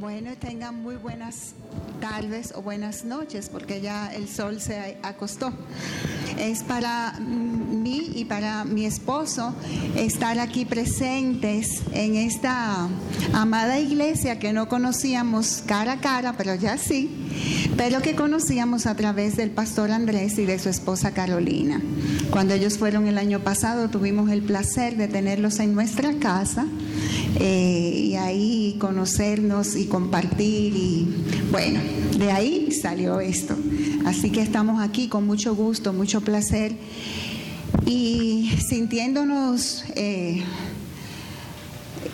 Bueno, tengan muy buenas tardes o buenas noches porque ya el sol se acostó. Es para mí y para mi esposo estar aquí presentes en esta amada iglesia que no conocíamos cara a cara, pero ya sí, pero que conocíamos a través del pastor Andrés y de su esposa Carolina. Cuando ellos fueron el año pasado tuvimos el placer de tenerlos en nuestra casa eh, y ahí conocernos y compartir y bueno, de ahí salió esto. Así que estamos aquí con mucho gusto, mucho placer y sintiéndonos eh,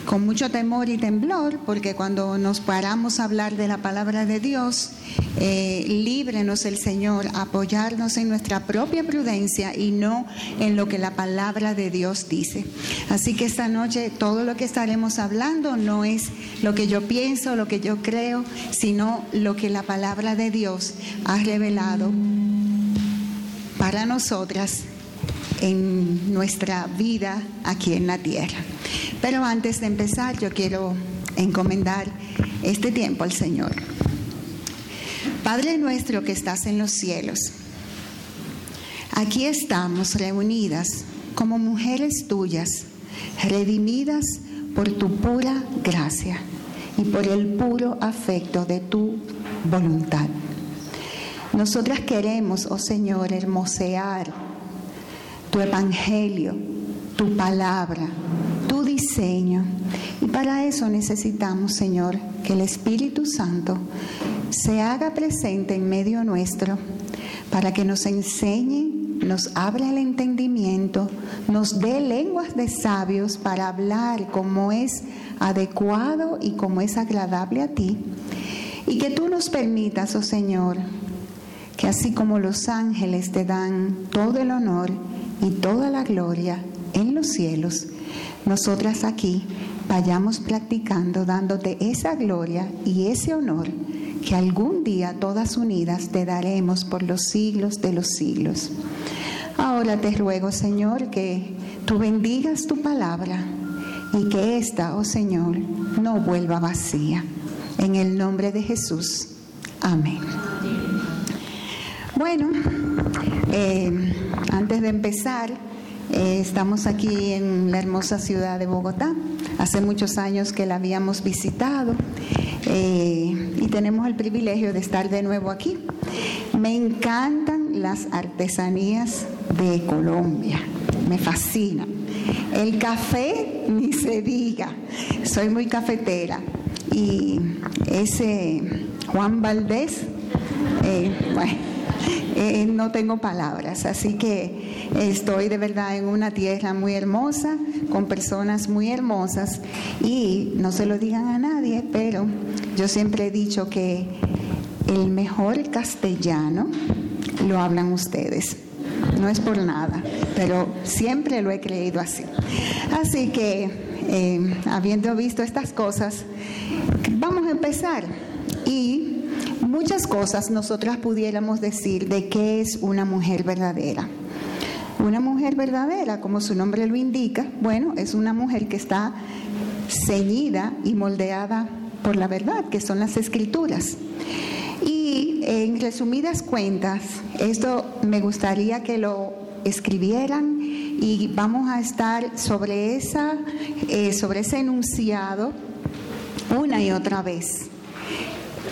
con mucho temor y temblor, porque cuando nos paramos a hablar de la palabra de Dios, eh, líbrenos el Señor apoyarnos en nuestra propia prudencia y no en lo que la palabra de Dios dice. Así que esta noche todo lo que estaremos hablando no es lo que yo pienso, lo que yo creo, sino lo que la palabra de Dios ha revelado para nosotras en nuestra vida aquí en la tierra. Pero antes de empezar, yo quiero encomendar este tiempo al Señor. Padre nuestro que estás en los cielos, aquí estamos reunidas como mujeres tuyas, redimidas por tu pura gracia y por el puro afecto de tu voluntad. Nosotras queremos, oh Señor, hermosear tu evangelio, tu palabra, tu diseño. Y para eso necesitamos, Señor, que el Espíritu Santo se haga presente en medio nuestro para que nos enseñe, nos abra el entendimiento, nos dé lenguas de sabios para hablar como es adecuado y como es agradable a ti. Y que tú nos permitas, oh Señor, que así como los ángeles te dan todo el honor y toda la gloria en los cielos, nosotras aquí vayamos practicando dándote esa gloria y ese honor que algún día todas unidas te daremos por los siglos de los siglos. Ahora te ruego, Señor, que tú bendigas tu palabra y que esta, oh Señor, no vuelva vacía. En el nombre de Jesús. Amén. Bueno, eh, antes de empezar, eh, estamos aquí en la hermosa ciudad de Bogotá. Hace muchos años que la habíamos visitado eh, y tenemos el privilegio de estar de nuevo aquí. Me encantan las artesanías de Colombia, me fascina. El café, ni se diga, soy muy cafetera. Y ese Juan Valdés, eh, bueno eh, no tengo palabras, así que estoy de verdad en una tierra muy hermosa, con personas muy hermosas y no se lo digan a nadie, pero yo siempre he dicho que el mejor castellano lo hablan ustedes. No es por nada, pero siempre lo he creído así. Así que, eh, habiendo visto estas cosas, vamos a empezar. Y muchas cosas nosotras pudiéramos decir de qué es una mujer verdadera. Una mujer verdadera, como su nombre lo indica, bueno, es una mujer que está ceñida y moldeada por la verdad, que son las escrituras. Y en resumidas cuentas, esto me gustaría que lo escribieran y vamos a estar sobre, esa, eh, sobre ese enunciado una y otra vez.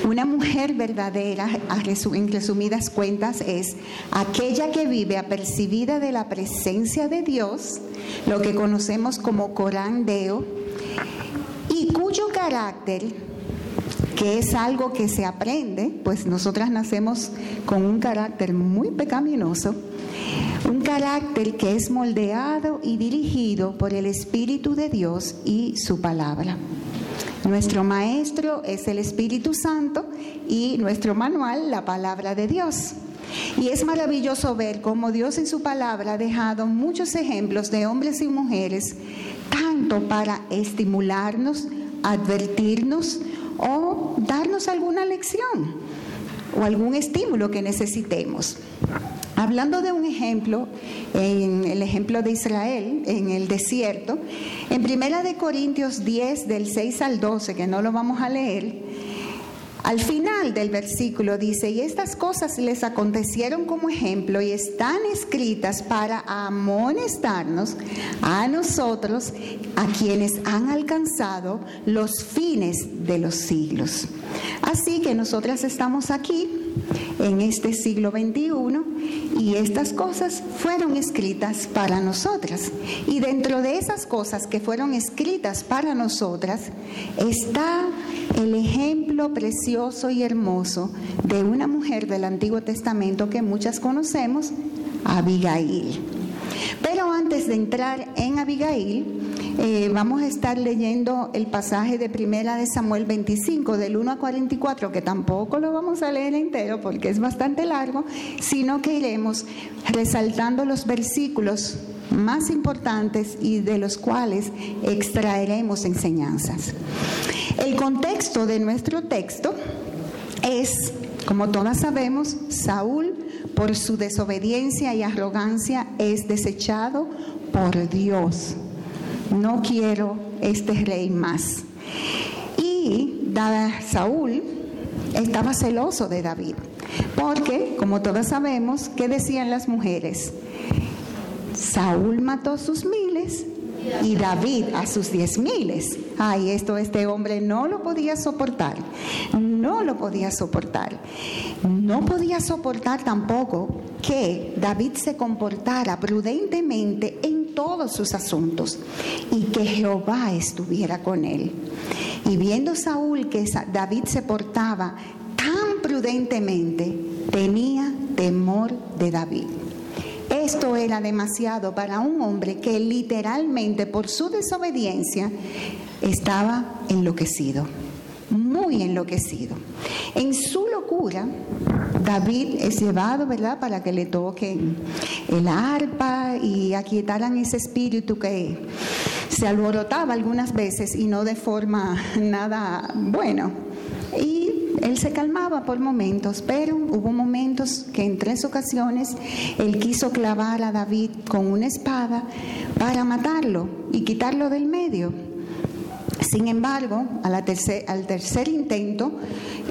Una mujer verdadera, en resumidas cuentas, es aquella que vive apercibida de la presencia de Dios, lo que conocemos como Corán Deo, y cuyo carácter, que es algo que se aprende, pues nosotras nacemos con un carácter muy pecaminoso, un carácter que es moldeado y dirigido por el Espíritu de Dios y su palabra. Nuestro maestro es el Espíritu Santo y nuestro manual la palabra de Dios. Y es maravilloso ver cómo Dios en su palabra ha dejado muchos ejemplos de hombres y mujeres, tanto para estimularnos, advertirnos o darnos alguna lección o algún estímulo que necesitemos. Hablando de un ejemplo, en el ejemplo de Israel en el desierto, en Primera de Corintios 10 del 6 al 12, que no lo vamos a leer, al final del versículo dice, y estas cosas les acontecieron como ejemplo y están escritas para amonestarnos a nosotros, a quienes han alcanzado los fines de los siglos. Así que nosotras estamos aquí en este siglo XXI y estas cosas fueron escritas para nosotras. Y dentro de esas cosas que fueron escritas para nosotras está el ejemplo precioso y hermoso de una mujer del Antiguo Testamento que muchas conocemos, Abigail. Pero antes de entrar en Abigail, eh, vamos a estar leyendo el pasaje de Primera de Samuel 25, del 1 a 44, que tampoco lo vamos a leer entero porque es bastante largo, sino que iremos resaltando los versículos más importantes y de los cuales extraeremos enseñanzas. El contexto de nuestro texto es, como todas sabemos, Saúl, por su desobediencia y arrogancia, es desechado por Dios. No quiero este rey más. Y Saúl estaba celoso de David, porque, como todas sabemos, ¿qué decían las mujeres? Saúl mató sus miles y David a sus diez miles. Ay, esto este hombre no lo podía soportar, no lo podía soportar. No podía soportar tampoco que David se comportara prudentemente en todos sus asuntos y que Jehová estuviera con él. Y viendo Saúl que David se portaba tan prudentemente, tenía temor de David. Esto era demasiado para un hombre que literalmente por su desobediencia estaba enloquecido, muy enloquecido. En su locura, David es llevado, ¿verdad?, para que le toquen el arpa y aquietaran ese espíritu que se alborotaba algunas veces y no de forma nada bueno. Y él se calmaba por momentos, pero hubo momentos que en tres ocasiones él quiso clavar a David con una espada para matarlo y quitarlo del medio. Sin embargo, al tercer intento,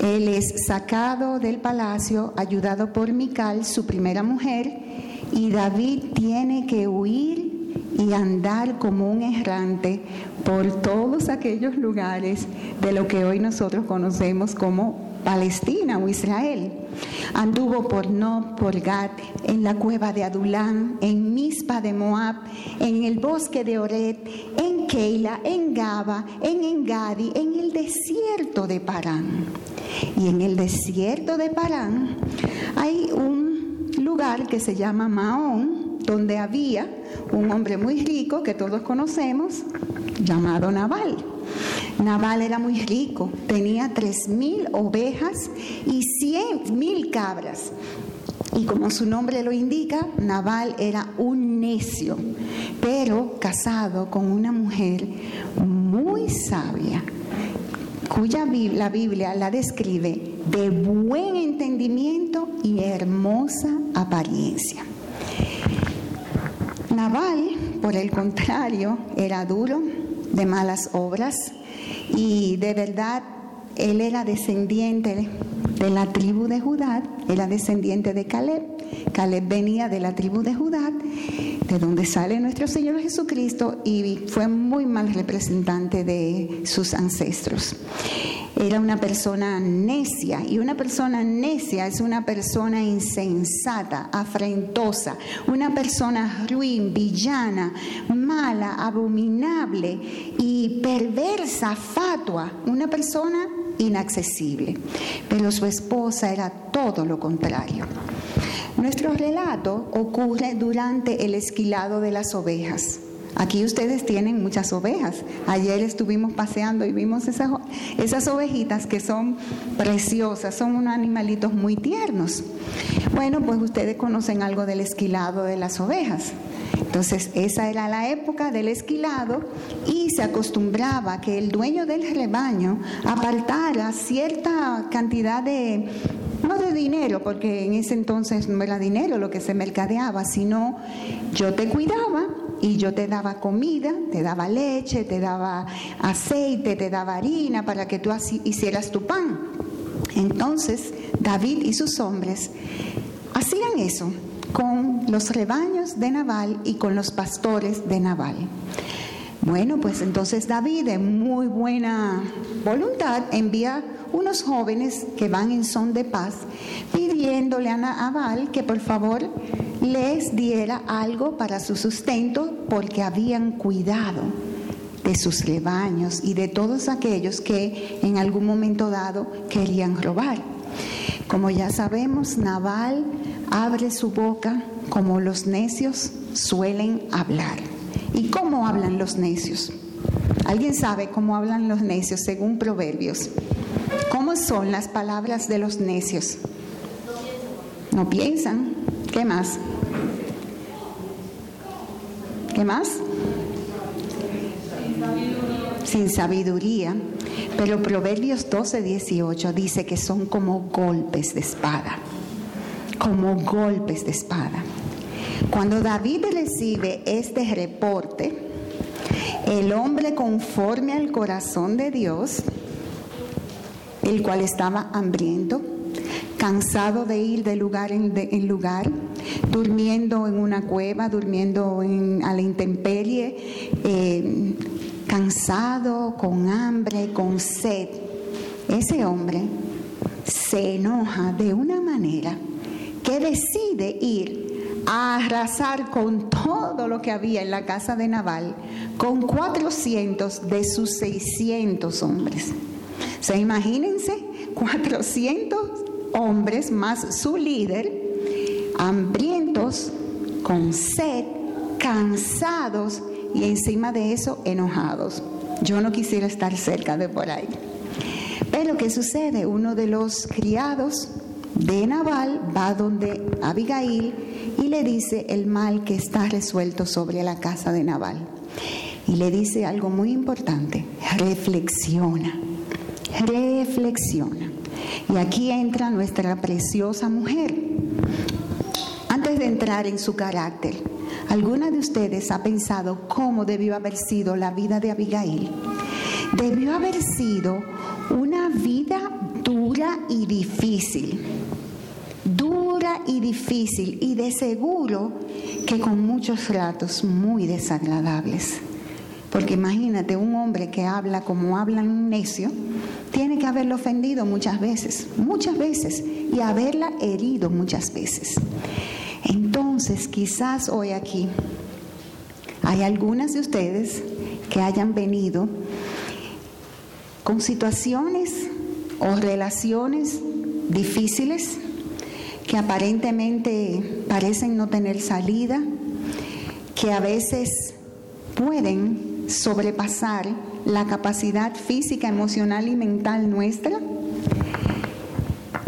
él es sacado del palacio, ayudado por Mical, su primera mujer, y David tiene que huir y andar como un errante por todos aquellos lugares de lo que hoy nosotros conocemos como Palestina o Israel. Anduvo por No, por Gad, en la cueva de Adulán, en Mispa de Moab, en el bosque de Ored, en Keila, en Gaba, en Engadi, en el desierto de Parán. Y en el desierto de Parán hay un lugar que se llama Maón, donde había un hombre muy rico que todos conocemos, llamado Naval. Naval era muy rico, tenía tres mil ovejas y cien mil cabras. Y como su nombre lo indica, Naval era un necio, pero casado con una mujer muy sabia, cuya la Biblia la describe de buen entendimiento y hermosa apariencia. Naval, por el contrario, era duro, de malas obras y de verdad él era descendiente de la tribu de Judá, era descendiente de Caleb. Caleb venía de la tribu de Judá, de donde sale nuestro Señor Jesucristo y fue muy mal representante de sus ancestros era una persona necia y una persona necia es una persona insensata, afrentosa, una persona ruin, villana, mala, abominable y perversa, fatua, una persona inaccesible. Pero su esposa era todo lo contrario. Nuestro relato ocurre durante el esquilado de las ovejas. Aquí ustedes tienen muchas ovejas. Ayer estuvimos paseando y vimos esas, esas ovejitas que son preciosas, son unos animalitos muy tiernos. Bueno, pues ustedes conocen algo del esquilado de las ovejas. Entonces, esa era la época del esquilado y se acostumbraba que el dueño del rebaño apartara cierta cantidad de no de dinero, porque en ese entonces no era dinero lo que se mercadeaba, sino yo te cuidaba y yo te daba comida, te daba leche, te daba aceite, te daba harina para que tú hicieras tu pan. Entonces David y sus hombres hacían eso con los rebaños de Nabal y con los pastores de Nabal. Bueno, pues entonces David, de muy buena voluntad, envía unos jóvenes que van en son de paz, pidiéndole a Nabal que por favor les diera algo para su sustento, porque habían cuidado de sus rebaños y de todos aquellos que en algún momento dado querían robar. Como ya sabemos, Nabal abre su boca como los necios suelen hablar. ¿Y cómo hablan los necios? ¿Alguien sabe cómo hablan los necios según Proverbios? ¿Cómo son las palabras de los necios? No piensan. ¿Qué más? ¿Qué más? Sin sabiduría. Pero Proverbios 12, 18 dice que son como golpes de espada. Como golpes de espada. Cuando David recibe este reporte, el hombre conforme al corazón de Dios, el cual estaba hambriento, cansado de ir de lugar en, lugar, durmiendo en una cueva, durmiendo a la intemperie, eh, cansado, con hambre, con sed. Ese hombre se enoja de una manera que decide ir a arrasar con todo lo que había en la casa de Naval, con 400 de sus 600 hombres. O sea, imagínense, 400 hombres más su líder, hambrientos, con sed, cansados y encima de eso enojados. Yo no quisiera estar cerca de por ahí. Pero ¿qué sucede? Uno de los criados de Naval va donde Abigail y le dice el mal que está resuelto sobre la casa de Nabal. Y le dice algo muy importante, reflexiona, reflexiona. Y aquí entra nuestra preciosa mujer. Antes de entrar en su carácter, ¿alguna de ustedes ha pensado cómo debió haber sido la vida de Abigail? Debió haber sido una vida dura y difícil y difícil y de seguro que con muchos ratos muy desagradables. Porque imagínate, un hombre que habla como habla un necio, tiene que haberlo ofendido muchas veces, muchas veces, y haberla herido muchas veces. Entonces, quizás hoy aquí hay algunas de ustedes que hayan venido con situaciones o relaciones difíciles, que aparentemente parecen no tener salida, que a veces pueden sobrepasar la capacidad física, emocional y mental nuestra,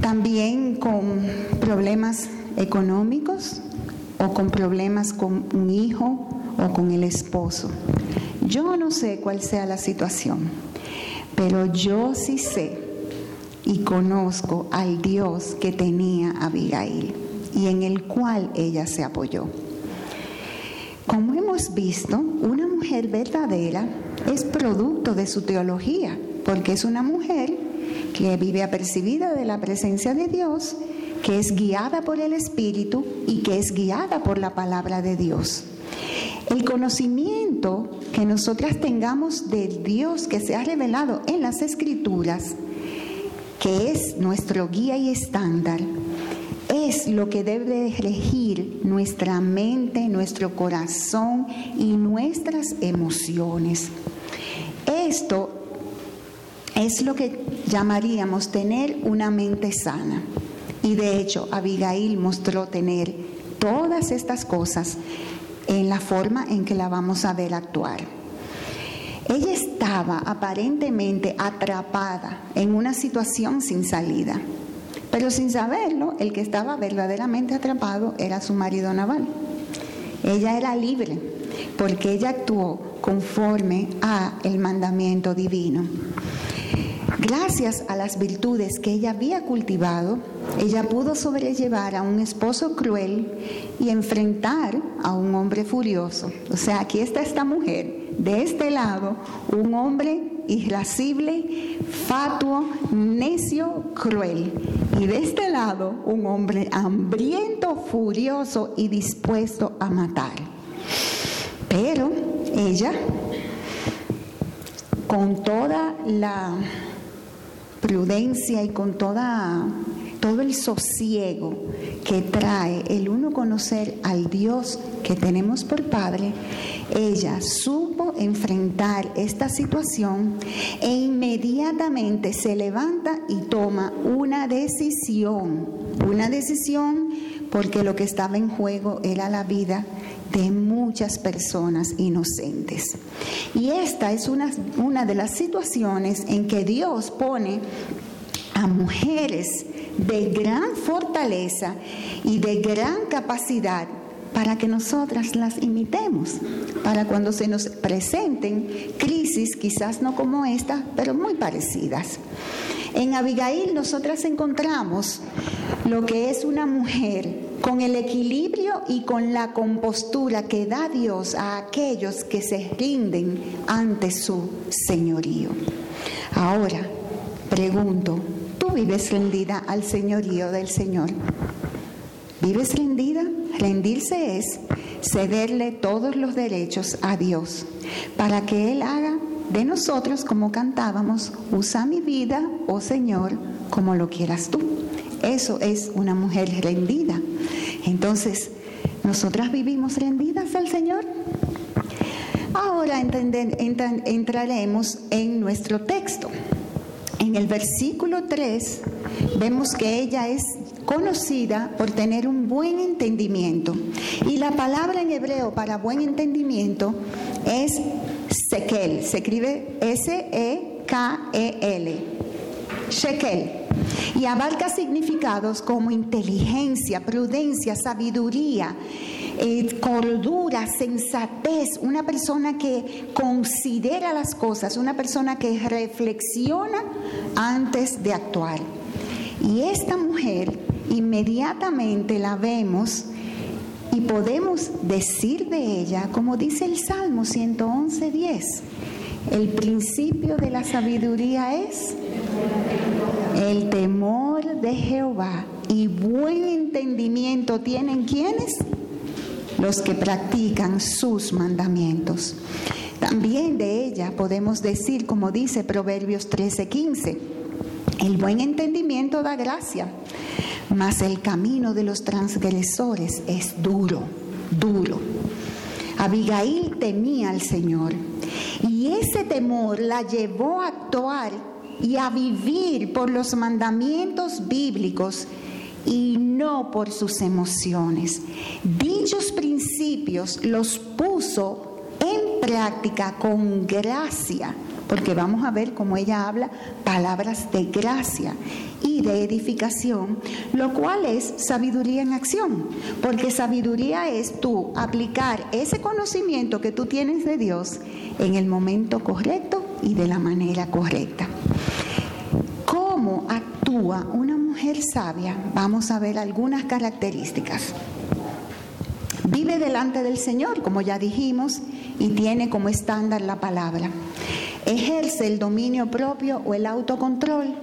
también con problemas económicos o con problemas con un hijo o con el esposo. Yo no sé cuál sea la situación, pero yo sí sé y conozco al Dios que tenía Abigail y en el cual ella se apoyó. Como hemos visto, una mujer verdadera es producto de su teología, porque es una mujer que vive apercibida de la presencia de Dios, que es guiada por el Espíritu y que es guiada por la palabra de Dios. El conocimiento que nosotras tengamos de Dios que se ha revelado en las Escrituras que es nuestro guía y estándar, es lo que debe regir nuestra mente, nuestro corazón y nuestras emociones. Esto es lo que llamaríamos tener una mente sana. Y de hecho, Abigail mostró tener todas estas cosas en la forma en que la vamos a ver actuar. Ella estaba aparentemente atrapada en una situación sin salida, pero sin saberlo, el que estaba verdaderamente atrapado era su marido Naval. Ella era libre porque ella actuó conforme a el mandamiento divino. Gracias a las virtudes que ella había cultivado, ella pudo sobrellevar a un esposo cruel y enfrentar a un hombre furioso. O sea, aquí está esta mujer, de este lado, un hombre irascible, fatuo, necio, cruel. Y de este lado, un hombre hambriento, furioso y dispuesto a matar. Pero ella, con toda la prudencia y con toda, todo el sosiego que trae el uno conocer al Dios que tenemos por Padre, ella supo enfrentar esta situación e inmediatamente se levanta y toma una decisión, una decisión porque lo que estaba en juego era la vida de muchas personas inocentes. Y esta es una, una de las situaciones en que Dios pone a mujeres de gran fortaleza y de gran capacidad para que nosotras las imitemos, para cuando se nos presenten crisis, quizás no como esta, pero muy parecidas. En Abigail nosotras encontramos lo que es una mujer con el equilibrio y con la compostura que da Dios a aquellos que se rinden ante su señorío. Ahora, pregunto, ¿tú vives rendida al señorío del Señor? ¿Vives rendida? Rendirse es cederle todos los derechos a Dios para que Él haga de nosotros, como cantábamos, usa mi vida, oh Señor, como lo quieras tú. Eso es una mujer rendida. Entonces, ¿nosotras vivimos rendidas al Señor? Ahora entraremos en nuestro texto. En el versículo 3 vemos que ella es conocida por tener un buen entendimiento. Y la palabra en hebreo para buen entendimiento es sekel, se escribe S-E-K-E-L, shekel, y abarca significados como inteligencia, prudencia, sabiduría, eh, cordura, sensatez, una persona que considera las cosas, una persona que reflexiona antes de actuar. Y esta mujer inmediatamente la vemos y podemos decir de ella, como dice el Salmo 111, 10, el principio de la sabiduría es el temor de Jehová y buen entendimiento tienen quienes? Los que practican sus mandamientos. También de ella podemos decir, como dice Proverbios 13, 15, el buen entendimiento da gracia mas el camino de los transgresores es duro, duro. Abigail temía al Señor y ese temor la llevó a actuar y a vivir por los mandamientos bíblicos y no por sus emociones. Dichos principios los puso en práctica con gracia, porque vamos a ver cómo ella habla palabras de gracia y de edificación, lo cual es sabiduría en acción, porque sabiduría es tú aplicar ese conocimiento que tú tienes de Dios en el momento correcto y de la manera correcta. ¿Cómo actúa una mujer sabia? Vamos a ver algunas características. Vive delante del Señor, como ya dijimos, y tiene como estándar la palabra. Ejerce el dominio propio o el autocontrol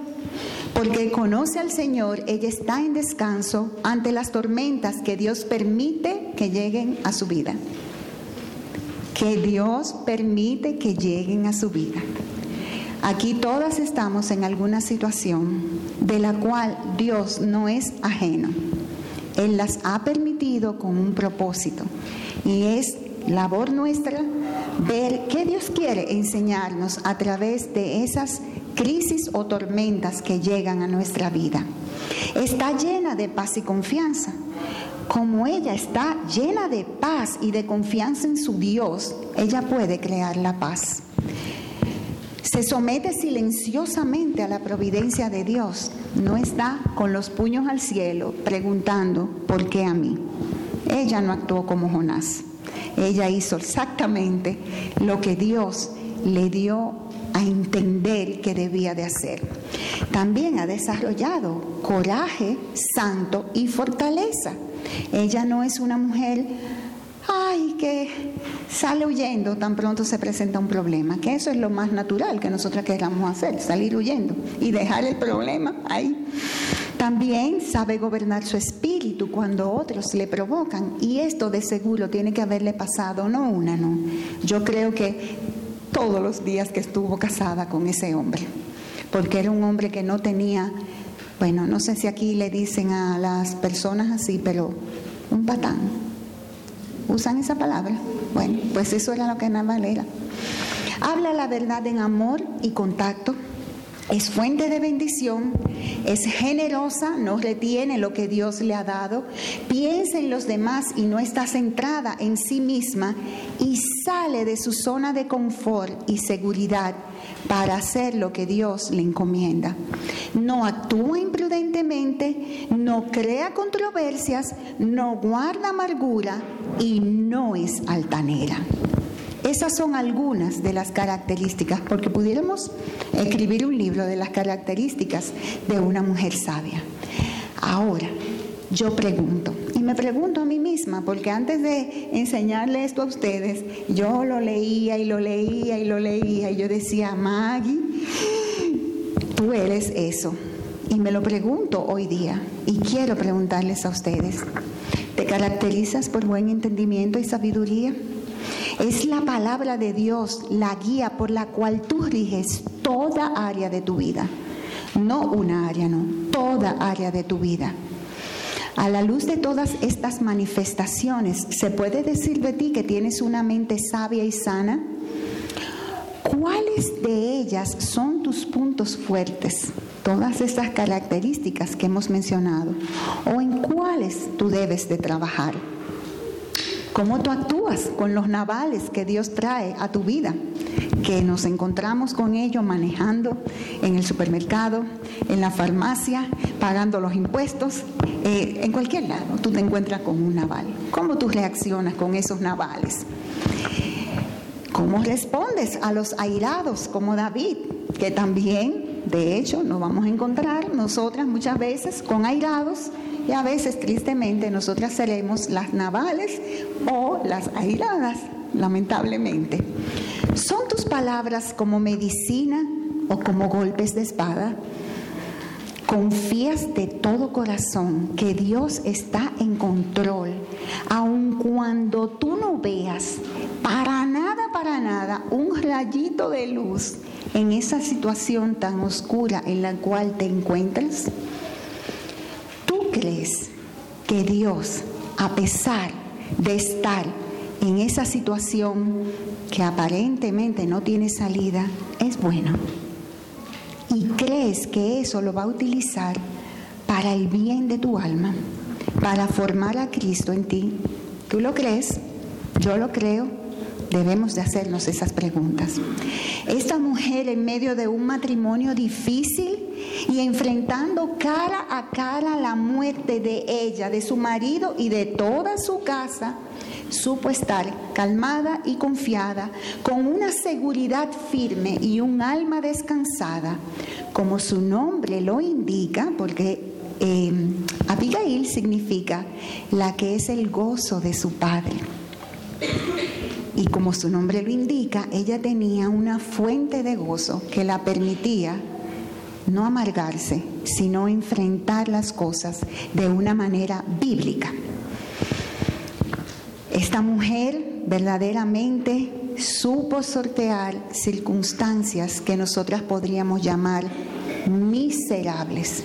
porque conoce al Señor, ella está en descanso ante las tormentas que Dios permite que lleguen a su vida. Que Dios permite que lleguen a su vida. Aquí todas estamos en alguna situación de la cual Dios no es ajeno. Él las ha permitido con un propósito. Y es labor nuestra ver qué Dios quiere enseñarnos a través de esas crisis o tormentas que llegan a nuestra vida. Está llena de paz y confianza. Como ella está llena de paz y de confianza en su Dios, ella puede crear la paz. Se somete silenciosamente a la providencia de Dios. No está con los puños al cielo preguntando, ¿por qué a mí? Ella no actuó como Jonás. Ella hizo exactamente lo que Dios le dio a entender qué debía de hacer. También ha desarrollado coraje santo y fortaleza. Ella no es una mujer, ay, que sale huyendo tan pronto se presenta un problema, que eso es lo más natural que nosotros queramos hacer, salir huyendo y dejar el problema ahí. También sabe gobernar su espíritu cuando otros le provocan y esto de seguro tiene que haberle pasado, no una, no. Yo creo que todos los días que estuvo casada con ese hombre, porque era un hombre que no tenía, bueno, no sé si aquí le dicen a las personas así, pero un patán. ¿Usan esa palabra? Bueno, pues eso era lo que Naval era. Habla la verdad en amor y contacto es fuente de bendición, es generosa, no retiene lo que Dios le ha dado, piensa en los demás y no está centrada en sí misma y sale de su zona de confort y seguridad para hacer lo que Dios le encomienda. No actúa imprudentemente, no crea controversias, no guarda amargura y no es altanera. Esas son algunas de las características, porque pudiéramos escribir un libro de las características de una mujer sabia. Ahora, yo pregunto, y me pregunto a mí misma, porque antes de enseñarle esto a ustedes, yo lo leía y lo leía y lo leía, y yo decía, Maggie, tú eres eso. Y me lo pregunto hoy día, y quiero preguntarles a ustedes, ¿te caracterizas por buen entendimiento y sabiduría? Es la palabra de Dios la guía por la cual tú riges toda área de tu vida. No una área, no, toda área de tu vida. A la luz de todas estas manifestaciones, ¿se puede decir de ti que tienes una mente sabia y sana? ¿Cuáles de ellas son tus puntos fuertes? Todas esas características que hemos mencionado. ¿O en cuáles tú debes de trabajar? Cómo tú actúas con los navales que Dios trae a tu vida, que nos encontramos con ellos manejando en el supermercado, en la farmacia, pagando los impuestos, eh, en cualquier lado tú te encuentras con un naval. ¿Cómo tú reaccionas con esos navales? ¿Cómo respondes a los airados como David, que también, de hecho, nos vamos a encontrar nosotras muchas veces con airados y a veces, tristemente, nosotras seremos las navales o las airadas, lamentablemente. ¿Son tus palabras como medicina o como golpes de espada? confías de todo corazón que Dios está en control, aun cuando tú no veas para nada, para nada, un rayito de luz en esa situación tan oscura en la cual te encuentras crees que Dios, a pesar de estar en esa situación que aparentemente no tiene salida, es bueno? Y crees que eso lo va a utilizar para el bien de tu alma, para formar a Cristo en ti. ¿Tú lo crees? Yo lo creo debemos de hacernos esas preguntas. Esta mujer en medio de un matrimonio difícil y enfrentando cara a cara la muerte de ella, de su marido y de toda su casa, supo estar calmada y confiada, con una seguridad firme y un alma descansada, como su nombre lo indica, porque eh, Abigail significa la que es el gozo de su padre. Y como su nombre lo indica, ella tenía una fuente de gozo que la permitía no amargarse, sino enfrentar las cosas de una manera bíblica. Esta mujer verdaderamente supo sortear circunstancias que nosotras podríamos llamar miserables,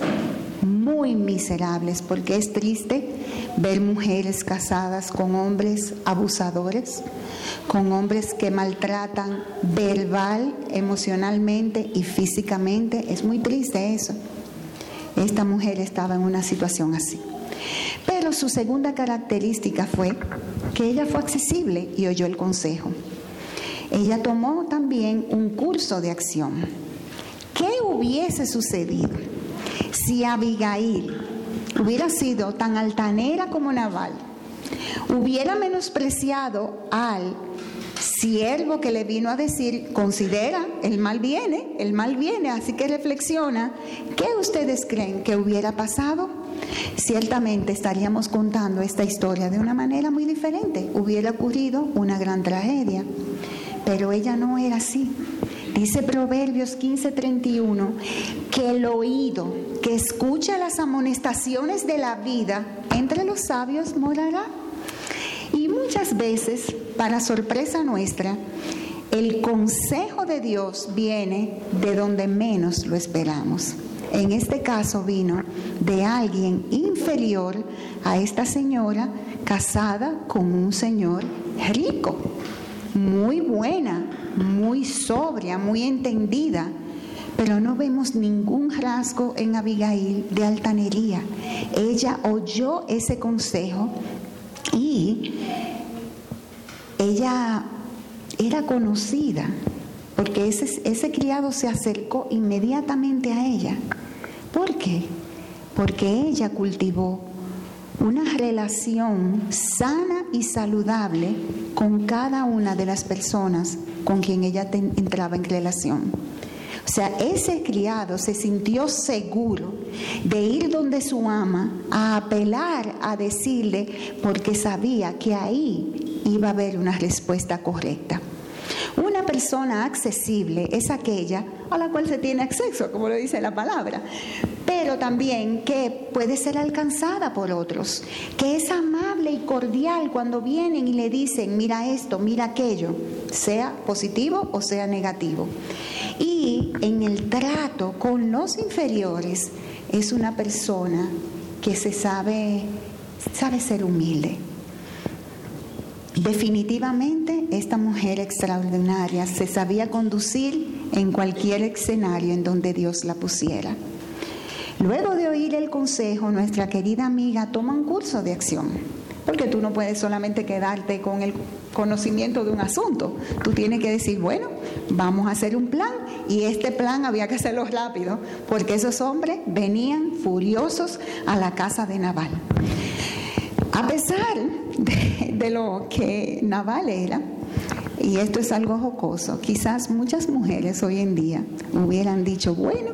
muy miserables, porque es triste ver mujeres casadas con hombres abusadores, con hombres que maltratan verbal, emocionalmente y físicamente. Es muy triste eso. Esta mujer estaba en una situación así. Pero su segunda característica fue que ella fue accesible y oyó el consejo. Ella tomó también un curso de acción. ¿Qué hubiese sucedido si Abigail hubiera sido tan altanera como Naval, hubiera menospreciado al siervo que le vino a decir, considera, el mal viene, el mal viene, así que reflexiona, ¿qué ustedes creen que hubiera pasado? Ciertamente estaríamos contando esta historia de una manera muy diferente, hubiera ocurrido una gran tragedia, pero ella no era así. Dice Proverbios 15:31 que el oído que escucha las amonestaciones de la vida entre los sabios morará. Y muchas veces, para sorpresa nuestra, el consejo de Dios viene de donde menos lo esperamos. En este caso vino de alguien inferior a esta señora casada con un señor rico, muy buena, muy sobria, muy entendida, pero no vemos ningún rasgo en Abigail de altanería. Ella oyó ese consejo y ella era conocida porque ese, ese criado se acercó inmediatamente a ella. ¿Por qué? Porque ella cultivó una relación sana y saludable con cada una de las personas con quien ella entraba en relación. O sea, ese criado se sintió seguro de ir donde su ama a apelar, a decirle, porque sabía que ahí iba a haber una respuesta correcta. Persona accesible es aquella a la cual se tiene acceso, como lo dice la palabra, pero también que puede ser alcanzada por otros, que es amable y cordial cuando vienen y le dicen, mira esto, mira aquello, sea positivo o sea negativo. Y en el trato con los inferiores es una persona que se sabe, sabe ser humilde Definitivamente esta mujer extraordinaria se sabía conducir en cualquier escenario en donde Dios la pusiera. Luego de oír el consejo, nuestra querida amiga toma un curso de acción, porque tú no puedes solamente quedarte con el conocimiento de un asunto, tú tienes que decir, bueno, vamos a hacer un plan y este plan había que hacerlo rápido, porque esos hombres venían furiosos a la casa de Naval. A pesar de, lo que Naval era, y esto es algo jocoso, quizás muchas mujeres hoy en día hubieran dicho, bueno,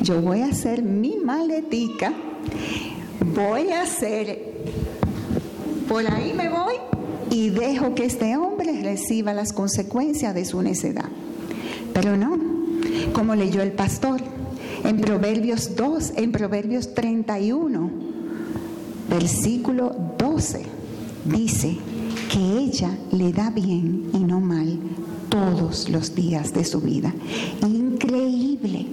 yo voy a hacer mi maletica, voy a hacer, por ahí me voy y dejo que este hombre reciba las consecuencias de su necedad. Pero no, como leyó el pastor en Proverbios 2, en Proverbios 31, versículo 12 dice que ella le da bien y no mal todos los días de su vida. Increíble.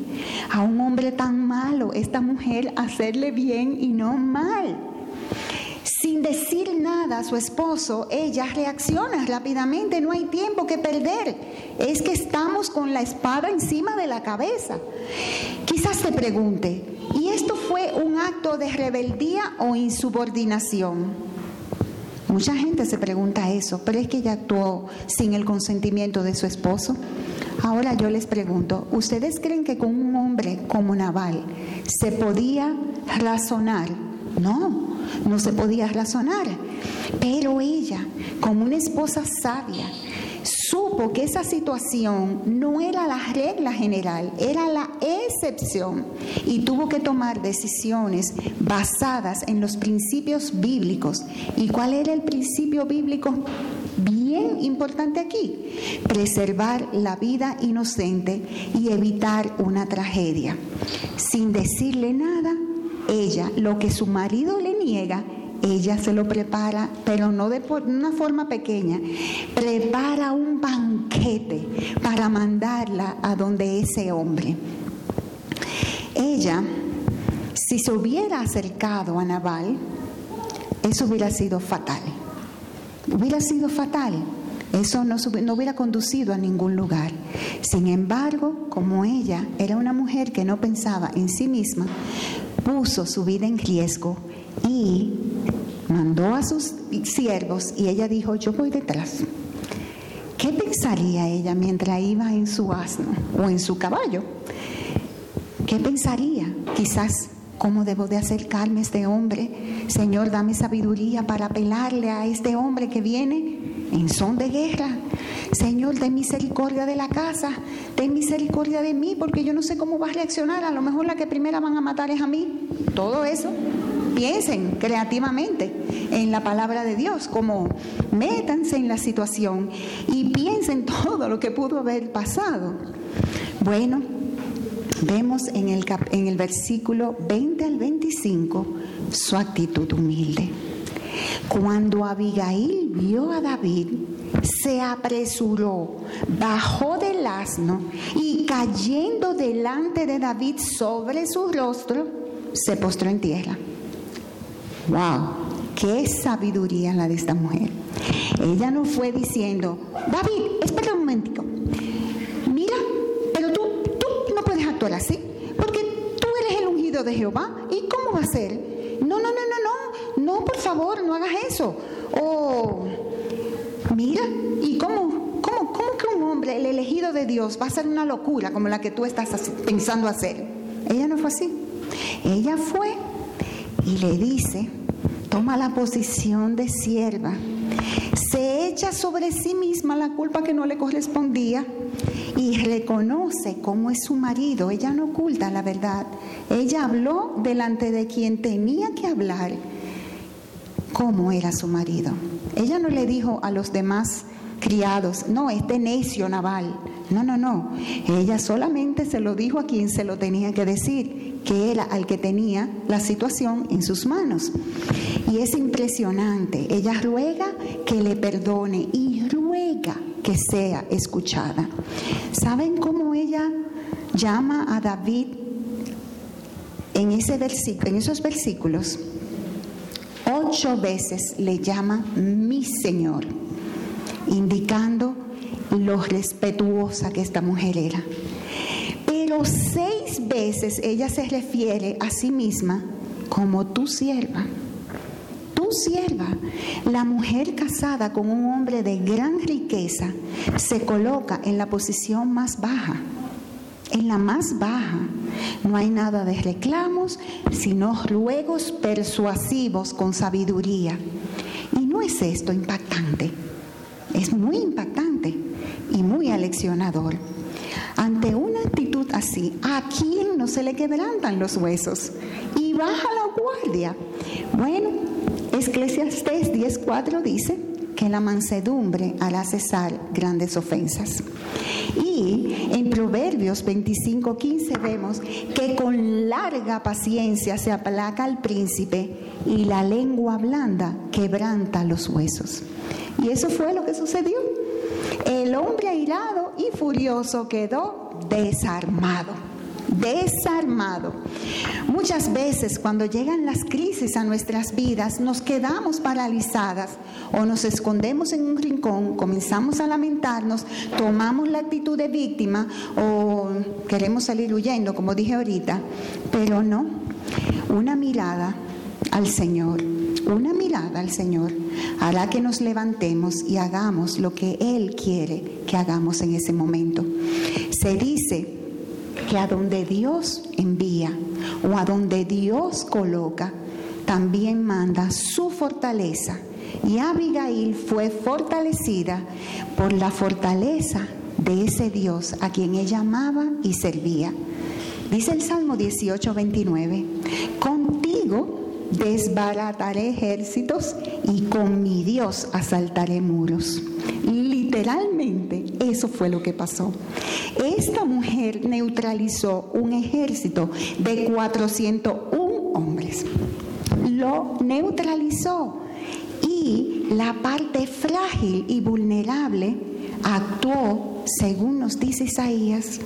A un hombre tan malo, esta mujer hacerle bien y no mal. Sin decir nada a su esposo, ella reacciona rápidamente, no hay tiempo que perder. Es que estamos con la espada encima de la cabeza. Quizás te pregunte, ¿y esto fue un acto de rebeldía o insubordinación? Mucha gente se pregunta eso, pero es que ella actuó sin el consentimiento de su esposo. Ahora yo les pregunto, ¿ustedes creen que con un hombre como Naval se podía razonar? No, no se podía razonar. Pero ella, como una esposa sabia, supo que esa situación no era la regla general, era la excepción y tuvo que tomar decisiones basadas en los principios bíblicos. ¿Y cuál era el principio bíblico bien importante aquí? Preservar la vida inocente y evitar una tragedia. Sin decirle nada, ella, lo que su marido le niega, ella se lo prepara, pero no de una forma pequeña, prepara un banquete para mandarla a donde ese hombre. Ella, si se hubiera acercado a Naval, eso hubiera sido fatal. Hubiera sido fatal. Eso no, no, hubiera conducido a ningún lugar. Sin embargo, como ella era una mujer que no pensaba en sí misma, puso su vida en riesgo y mandó a sus siervos y ella dijo, yo voy detrás. ¿Qué pensaría ella mientras iba en su asno o en su caballo? ¿Qué pensaría? Quizás, ¿cómo debo de acercarme a este hombre? Señor, dame sabiduría para apelarle a este hombre que viene en son de guerra. Señor, ten misericordia de la casa, ten misericordia de mí, porque yo no sé cómo va a reaccionar. A lo mejor la que primera van a matar es a mí. Todo eso. Piensen creativamente en la palabra de Dios, como métanse en la situación y piensen todo lo que pudo haber pasado. Bueno, vemos en el, en el versículo 20 al 25 su actitud humilde. Cuando Abigail vio a David, se apresuró, bajó del asno y cayendo delante de David sobre su rostro, se postró en tierra. ¡Wow! ¡Qué sabiduría la de esta mujer! Ella no fue diciendo, David, espera un momentico. Mira, pero tú, tú no puedes actuar así, porque tú eres el ungido de Jehová. ¿Y cómo va a ser? No, no, no, no, no, no, por favor, no hagas eso. O, mira, ¿y cómo, cómo, cómo que un hombre, el elegido de Dios, va a ser una locura como la que tú estás pensando hacer? Ella no fue así. Ella fue y le dice, toma la posición de sierva, se echa sobre sí misma la culpa que no le correspondía y reconoce cómo es su marido. Ella no oculta la verdad. Ella habló delante de quien tenía que hablar cómo era su marido. Ella no le dijo a los demás criados, no, este necio naval. No, no, no. Ella solamente se lo dijo a quien se lo tenía que decir que era al que tenía la situación en sus manos. Y es impresionante. Ella ruega que le perdone y ruega que sea escuchada. ¿Saben cómo ella llama a David en, ese en esos versículos? Ocho veces le llama mi Señor, indicando lo respetuosa que esta mujer era seis veces ella se refiere a sí misma como tu sierva. Tu sierva, la mujer casada con un hombre de gran riqueza, se coloca en la posición más baja. En la más baja no hay nada de reclamos, sino ruegos persuasivos con sabiduría. Y no es esto impactante, es muy impactante y muy aleccionador. Ante una actitud así, ¿a quién no se le quebrantan los huesos? Y baja la guardia. Bueno, Eclesiastes 10.4 dice que la mansedumbre hará cesar grandes ofensas. Y en Proverbios 25.15 vemos que con larga paciencia se aplaca al príncipe y la lengua blanda quebranta los huesos. Y eso fue lo que sucedió. El hombre airado y furioso quedó desarmado, desarmado. Muchas veces cuando llegan las crisis a nuestras vidas nos quedamos paralizadas o nos escondemos en un rincón, comenzamos a lamentarnos, tomamos la actitud de víctima o queremos salir huyendo, como dije ahorita, pero no, una mirada al Señor, una mirada al Señor hará que nos levantemos y hagamos lo que Él quiere que hagamos en ese momento. Se dice que a donde Dios envía o a donde Dios coloca, también manda su fortaleza. Y Abigail fue fortalecida por la fortaleza de ese Dios a quien ella amaba y servía. Dice el Salmo 18, 29, contigo desbarataré ejércitos y con mi Dios asaltaré muros. Literalmente eso fue lo que pasó. Esta mujer neutralizó un ejército de 401 hombres. Lo neutralizó y la parte frágil y vulnerable actuó, según nos dice Isaías,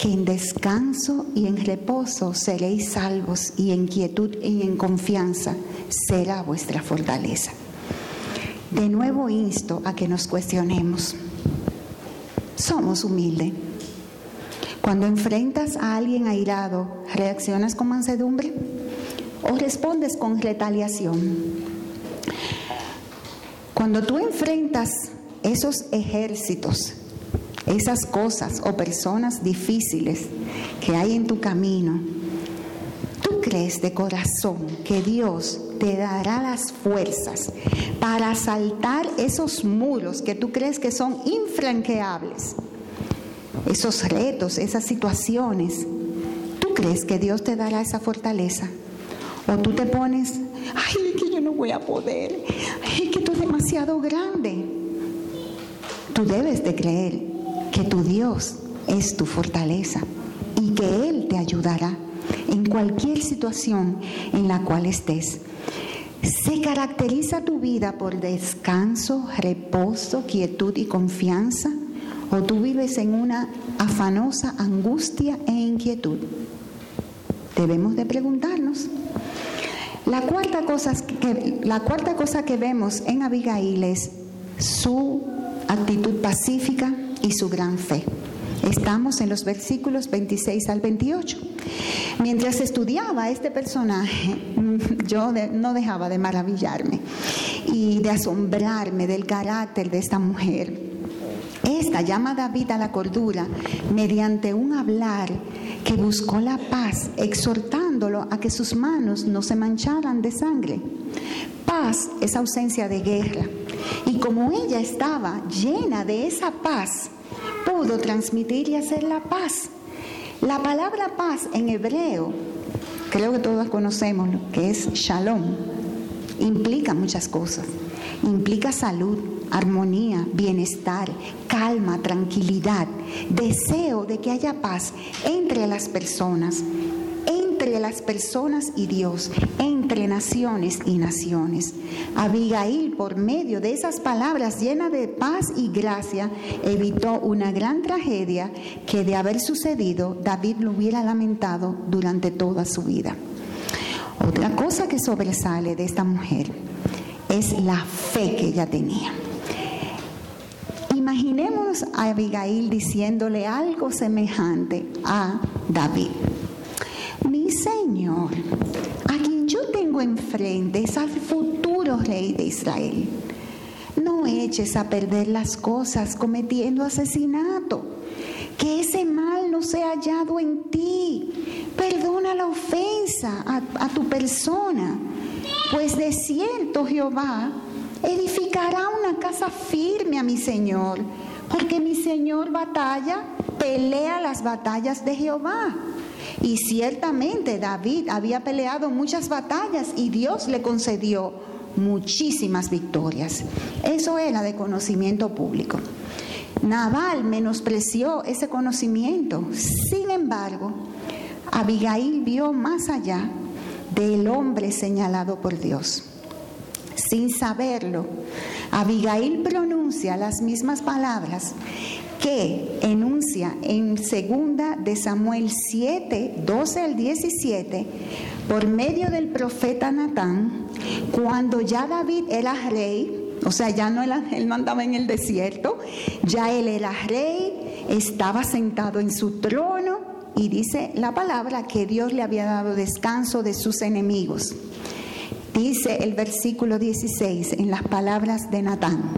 que en descanso y en reposo seréis salvos y en quietud y en confianza será vuestra fortaleza. De nuevo insto a que nos cuestionemos. Somos humildes. Cuando enfrentas a alguien airado, ¿reaccionas con mansedumbre o respondes con retaliación? Cuando tú enfrentas esos ejércitos esas cosas o personas difíciles que hay en tu camino, tú ¿Tú crees de corazón que Dios te dará las fuerzas para saltar esos muros que tú crees que son infranqueables? Esos retos, esas situaciones. ¿Tú crees que Dios te dará esa fortaleza? O tú te pones, ay, que yo no voy a poder, ay, que tú es demasiado grande. Tú debes de creer que tu Dios es tu fortaleza y que Él te ayudará en cualquier situación en la cual estés. ¿Se caracteriza tu vida por descanso, reposo, quietud y confianza? ¿O tú vives en una afanosa angustia e inquietud? Debemos de preguntarnos. La cuarta cosa que, la cuarta cosa que vemos en Abigail es su actitud pacífica y su gran fe. Estamos en los versículos 26 al 28. Mientras estudiaba este personaje, yo no dejaba de maravillarme y de asombrarme del carácter de esta mujer. Esta llama a David a la cordura mediante un hablar que buscó la paz, exhortándolo a que sus manos no se mancharan de sangre. Paz es ausencia de guerra. Y como ella estaba llena de esa paz, pudo transmitir y hacer la paz. La palabra paz en hebreo, creo que todos conocemos que es shalom, implica muchas cosas. Implica salud, armonía, bienestar, calma, tranquilidad, deseo de que haya paz entre las personas, entre las personas y Dios, entre naciones y naciones. Abigail, por medio de esas palabras llenas de paz y gracia, evitó una gran tragedia que de haber sucedido David lo hubiera lamentado durante toda su vida. Otra cosa que sobresale de esta mujer es la fe que ella tenía. Imaginemos a Abigail diciéndole algo semejante a David. Mi Señor, a quien yo tengo enfrente es al futuro rey de Israel. No eches a perder las cosas cometiendo asesinato. Que ese mal no sea hallado en ti. Perdona la ofensa a, a tu persona. Pues de cierto Jehová edificará una casa firme a mi Señor, porque mi Señor batalla, pelea las batallas de Jehová. Y ciertamente David había peleado muchas batallas y Dios le concedió muchísimas victorias. Eso era de conocimiento público. Naval menospreció ese conocimiento. Sin embargo, Abigail vio más allá del hombre señalado por Dios sin saberlo, Abigail pronuncia las mismas palabras que enuncia en segunda de Samuel 7, 12 al 17, por medio del profeta Natán, cuando ya David era rey, o sea, ya no era, él mandaba en el desierto, ya él era rey, estaba sentado en su trono y dice la palabra que Dios le había dado descanso de sus enemigos. Dice el versículo 16 en las palabras de Natán,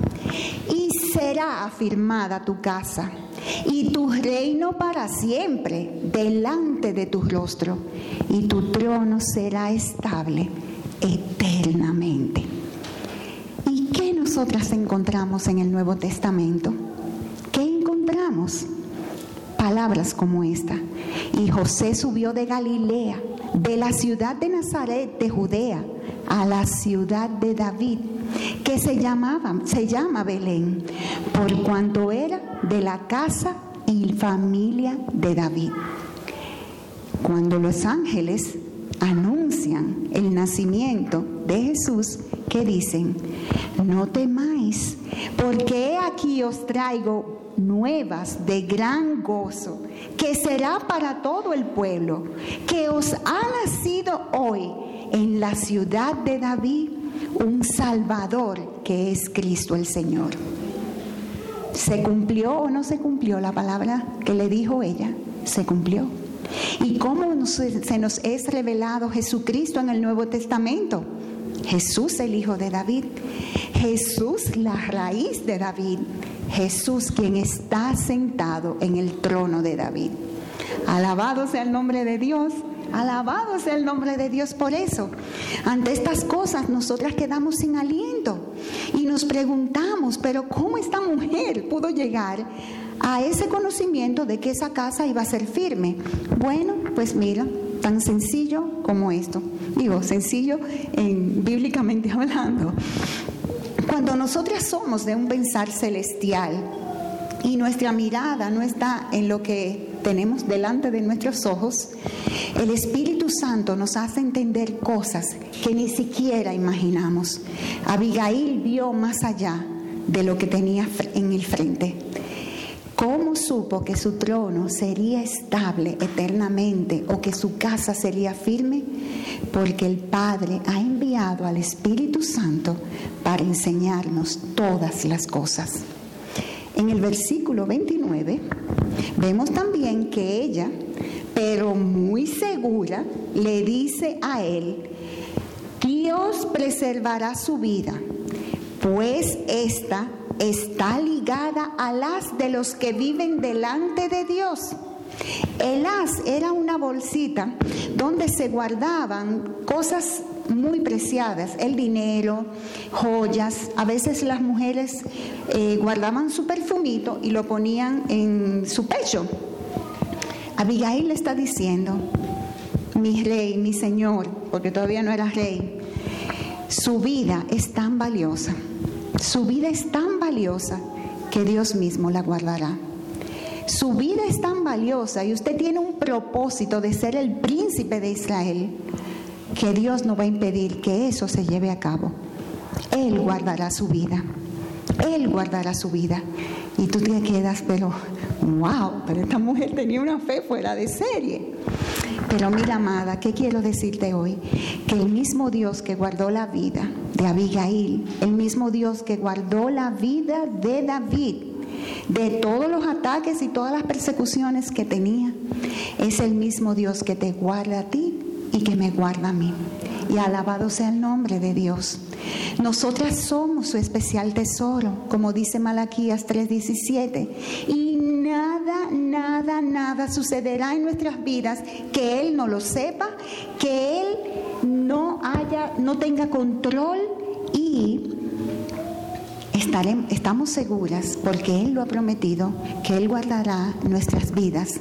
y será afirmada tu casa y tu reino para siempre delante de tu rostro, y tu trono será estable eternamente. ¿Y qué nosotras encontramos en el Nuevo Testamento? ¿Qué encontramos? Palabras como esta. Y José subió de Galilea, de la ciudad de Nazaret de Judea, a la ciudad de David, que se llamaba, se llama Belén, por cuanto era de la casa y familia de David. Cuando los ángeles anuncian el nacimiento de Jesús, que dicen, no temáis, porque he aquí os traigo nuevas de gran gozo, que será para todo el pueblo, que os ha nacido hoy en la ciudad de David un Salvador que es Cristo el Señor. ¿Se cumplió o no se cumplió la palabra que le dijo ella? Se cumplió. ¿Y cómo se nos es revelado Jesucristo en el Nuevo Testamento? Jesús el Hijo de David, Jesús la raíz de David, Jesús quien está sentado en el trono de David. Alabado sea el nombre de Dios Alabado sea el nombre de Dios por eso. Ante estas cosas nosotras quedamos sin aliento y nos preguntamos, pero ¿cómo esta mujer pudo llegar a ese conocimiento de que esa casa iba a ser firme? Bueno, pues mira, tan sencillo como esto. Digo, sencillo en, bíblicamente hablando. Cuando nosotras somos de un pensar celestial y nuestra mirada no está en lo que tenemos delante de nuestros ojos, el Espíritu Santo nos hace entender cosas que ni siquiera imaginamos. Abigail vio más allá de lo que tenía en el frente. ¿Cómo supo que su trono sería estable eternamente o que su casa sería firme? Porque el Padre ha enviado al Espíritu Santo para enseñarnos todas las cosas. En el versículo 29 vemos también que ella, pero muy segura, le dice a él, Dios preservará su vida, pues esta está ligada a las de los que viven delante de Dios. El as era una bolsita donde se guardaban cosas muy preciadas, el dinero, joyas. A veces las mujeres eh, guardaban su perfumito y lo ponían en su pecho. Abigail le está diciendo, mi rey, mi señor, porque todavía no era rey, su vida es tan valiosa, su vida es tan valiosa que Dios mismo la guardará. Su vida es tan valiosa y usted tiene un propósito de ser el príncipe de Israel que Dios no va a impedir que eso se lleve a cabo. Él guardará su vida. Él guardará su vida. Y tú te quedas, pero, wow, pero esta mujer tenía una fe fuera de serie. Pero mira, amada, ¿qué quiero decirte hoy? Que el mismo Dios que guardó la vida de Abigail, el mismo Dios que guardó la vida de David, de todos los ataques y todas las persecuciones que tenía, es el mismo Dios que te guarda a ti y que me guarda a mí. Y alabado sea el nombre de Dios. Nosotras somos su especial tesoro, como dice Malaquías 3:17. Y nada, nada, nada sucederá en nuestras vidas que Él no lo sepa, que Él no haya, no tenga control y estamos seguras, porque Él lo ha prometido, que Él guardará nuestras vidas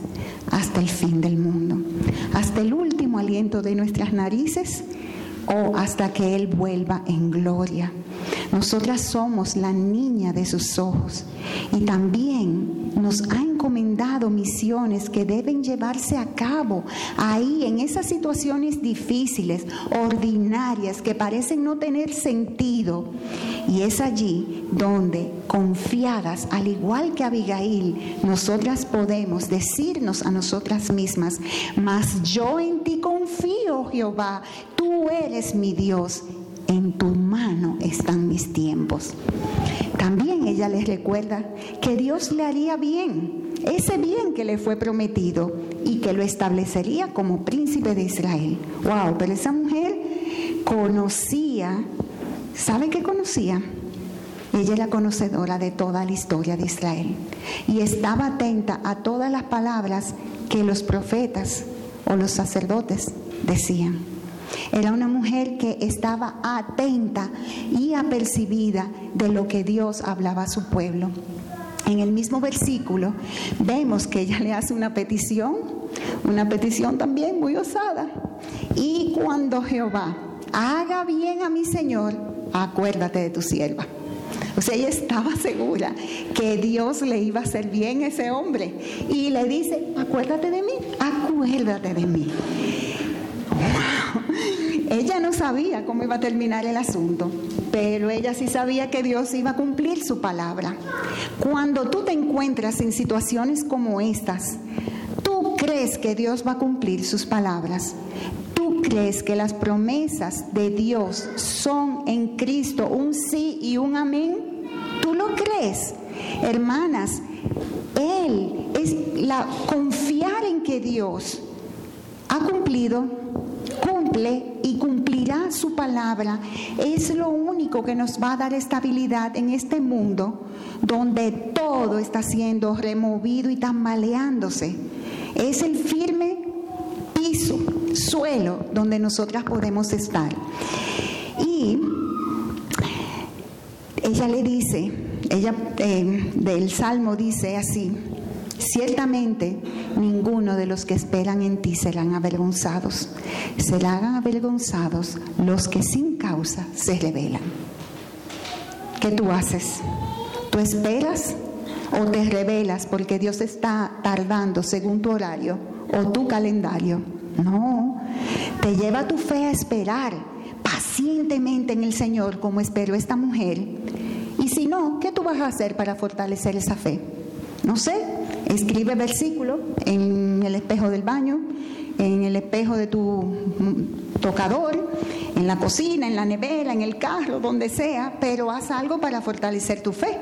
hasta el fin del mundo, hasta el último aliento de nuestras narices o hasta que Él vuelva en gloria. Nosotras somos la niña de sus ojos y también nos ha encomendado misiones que deben llevarse a cabo ahí en esas situaciones difíciles, ordinarias, que parecen no tener sentido. Y es allí donde, confiadas, al igual que Abigail, nosotras podemos decirnos a nosotras mismas, mas yo en ti confío, Jehová, tú eres mi Dios en tu mano están mis tiempos. También ella les recuerda que Dios le haría bien, ese bien que le fue prometido y que lo establecería como príncipe de Israel. Wow, pero esa mujer conocía, ¿sabe qué conocía? Ella era conocedora de toda la historia de Israel y estaba atenta a todas las palabras que los profetas o los sacerdotes decían. Era una mujer que estaba atenta y apercibida de lo que Dios hablaba a su pueblo. En el mismo versículo vemos que ella le hace una petición, una petición también muy osada. Y cuando Jehová haga bien a mi Señor, acuérdate de tu sierva. O sea, ella estaba segura que Dios le iba a hacer bien a ese hombre. Y le dice, acuérdate de mí, acuérdate de mí. Ella no sabía cómo iba a terminar el asunto, pero ella sí sabía que Dios iba a cumplir su palabra. Cuando tú te encuentras en situaciones como estas, tú crees que Dios va a cumplir sus palabras. ¿Tú crees que las promesas de Dios son en Cristo un sí y un amén? ¿Tú lo crees? Hermanas, Él es la confiar en que Dios ha cumplido cumple y cumplirá su palabra, es lo único que nos va a dar estabilidad en este mundo donde todo está siendo removido y tambaleándose. Es el firme piso suelo donde nosotras podemos estar. Y ella le dice, ella eh, del Salmo dice así, ciertamente ninguno de los que esperan en ti serán avergonzados, serán avergonzados los que sin causa se rebelan. ¿Qué tú haces? ¿Tú esperas o te revelas porque Dios está tardando según tu horario o tu calendario? No, te lleva tu fe a esperar pacientemente en el Señor como esperó esta mujer. Y si no, ¿qué tú vas a hacer para fortalecer esa fe? No sé, escribe versículo en el espejo del baño, en el espejo de tu tocador, en la cocina, en la nevera, en el carro, donde sea, pero haz algo para fortalecer tu fe.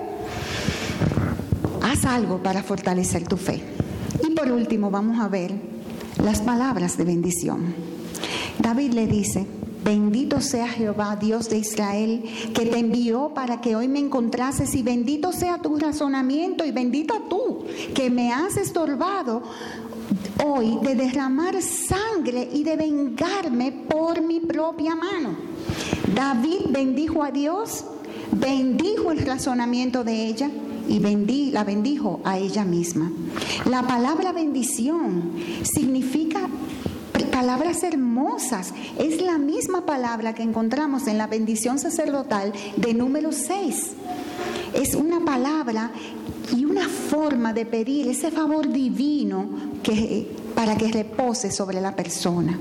Haz algo para fortalecer tu fe. Y por último vamos a ver las palabras de bendición. David le dice, Bendito sea Jehová, Dios de Israel, que te envió para que hoy me encontrases y bendito sea tu razonamiento y bendita tú, que me has estorbado hoy de derramar sangre y de vengarme por mi propia mano. David bendijo a Dios, bendijo el razonamiento de ella y la bendijo a ella misma. La palabra bendición significa palabras hermosas. Es la misma palabra que encontramos en la bendición sacerdotal de número 6. Es una palabra y una forma de pedir ese favor divino que, para que repose sobre la persona.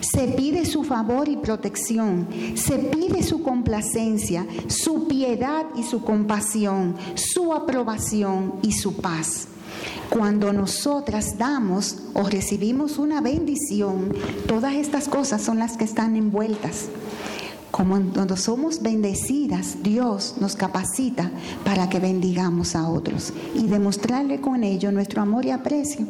Se pide su favor y protección, se pide su complacencia, su piedad y su compasión, su aprobación y su paz. Cuando nosotras damos o recibimos una bendición, todas estas cosas son las que están envueltas. Como cuando somos bendecidas, Dios nos capacita para que bendigamos a otros y demostrarle con ello nuestro amor y aprecio.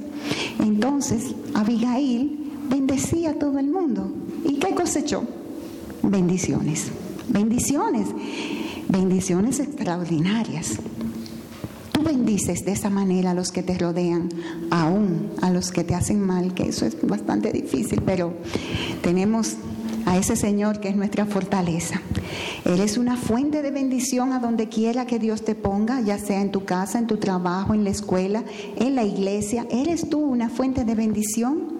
Entonces, Abigail bendecía a todo el mundo. ¿Y qué cosechó? Bendiciones. Bendiciones. Bendiciones extraordinarias. Tú bendices de esa manera a los que te rodean, aún a los que te hacen mal, que eso es bastante difícil, pero tenemos a ese Señor que es nuestra fortaleza. Él es una fuente de bendición a donde quiera que Dios te ponga, ya sea en tu casa, en tu trabajo, en la escuela, en la iglesia. ¿Eres tú una fuente de bendición?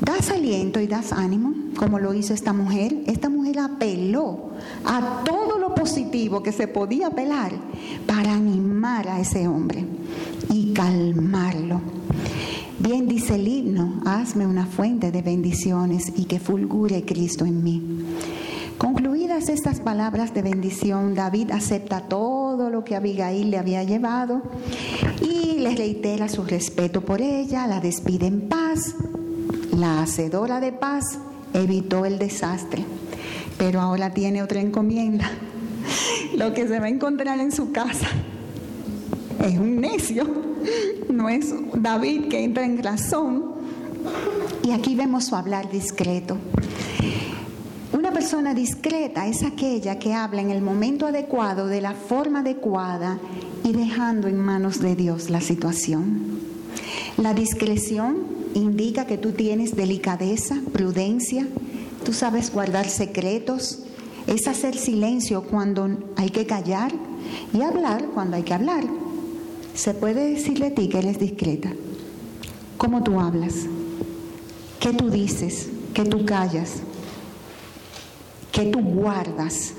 Das aliento y das ánimo, como lo hizo esta mujer. Esta mujer apeló a todo lo positivo que se podía apelar para animar a ese hombre y calmarlo. Bien dice el himno, hazme una fuente de bendiciones y que fulgure Cristo en mí. Concluidas estas palabras de bendición, David acepta todo lo que Abigail le había llevado y le reitera su respeto por ella, la despide en paz, la hacedora de paz evitó el desastre, pero ahora tiene otra encomienda. Lo que se va a encontrar en su casa es un necio, no es David que entra en razón. Y aquí vemos su hablar discreto. Una persona discreta es aquella que habla en el momento adecuado, de la forma adecuada y dejando en manos de Dios la situación. La discreción indica que tú tienes delicadeza, prudencia, tú sabes guardar secretos, es hacer silencio cuando hay que callar y hablar cuando hay que hablar. Se puede decir de ti que eres discreta. ¿Cómo tú hablas? ¿Qué tú dices? ¿Qué tú callas? ¿Qué tú guardas?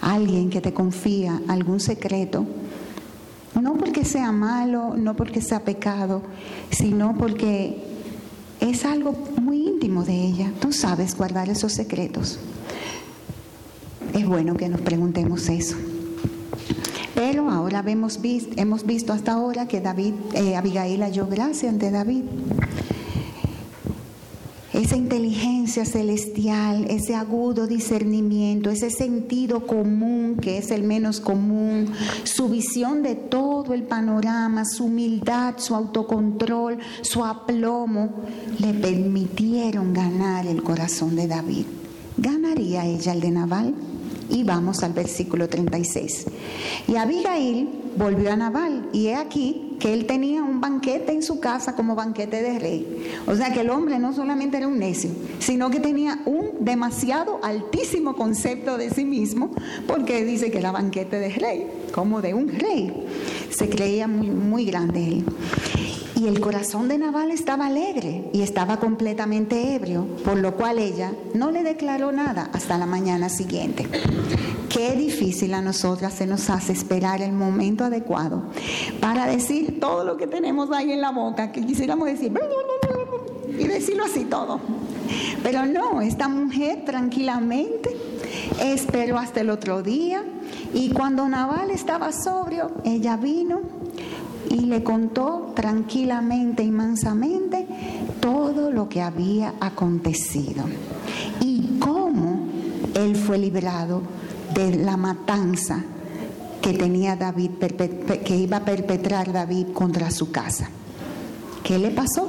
Alguien que te confía algún secreto no porque sea malo, no porque sea pecado, sino porque es algo muy íntimo de ella. Tú sabes guardar esos secretos. Es bueno que nos preguntemos eso. Pero ahora hemos visto, hasta ahora que David, eh, Abigail halló gracia ante David esa inteligencia celestial, ese agudo discernimiento, ese sentido común que es el menos común, su visión de todo el panorama, su humildad, su autocontrol, su aplomo, le permitieron ganar el corazón de David. ¿Ganaría ella el de Naval? Y vamos al versículo 36. Y Abigail volvió a Naval y he aquí que él tenía un banquete en su casa como banquete de rey. O sea que el hombre no solamente era un necio, sino que tenía un demasiado altísimo concepto de sí mismo, porque dice que era banquete de rey, como de un rey. Se creía muy, muy grande él. Y el corazón de Naval estaba alegre y estaba completamente ebrio, por lo cual ella no le declaró nada hasta la mañana siguiente. Qué difícil a nosotras se nos hace esperar el momento adecuado para decir todo lo que tenemos ahí en la boca, que quisiéramos decir y decirlo así todo. Pero no, esta mujer tranquilamente esperó hasta el otro día y cuando Naval estaba sobrio, ella vino y le contó tranquilamente y mansamente todo lo que había acontecido y cómo él fue librado de la matanza que tenía David, que iba a perpetrar David contra su casa. ¿Qué le pasó?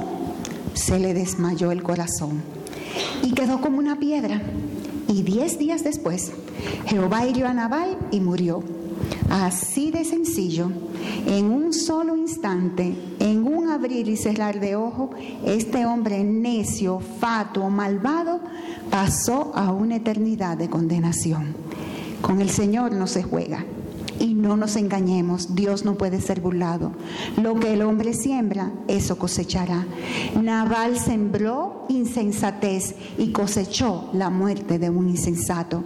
Se le desmayó el corazón y quedó como una piedra. Y diez días después, Jehová hirió a Nabal y murió. Así de sencillo, en un solo instante, en un abrir y cerrar de ojo, este hombre necio, fatuo, malvado, pasó a una eternidad de condenación. Con el Señor no se juega. Y no nos engañemos, Dios no puede ser burlado. Lo que el hombre siembra, eso cosechará. Naval sembró insensatez y cosechó la muerte de un insensato.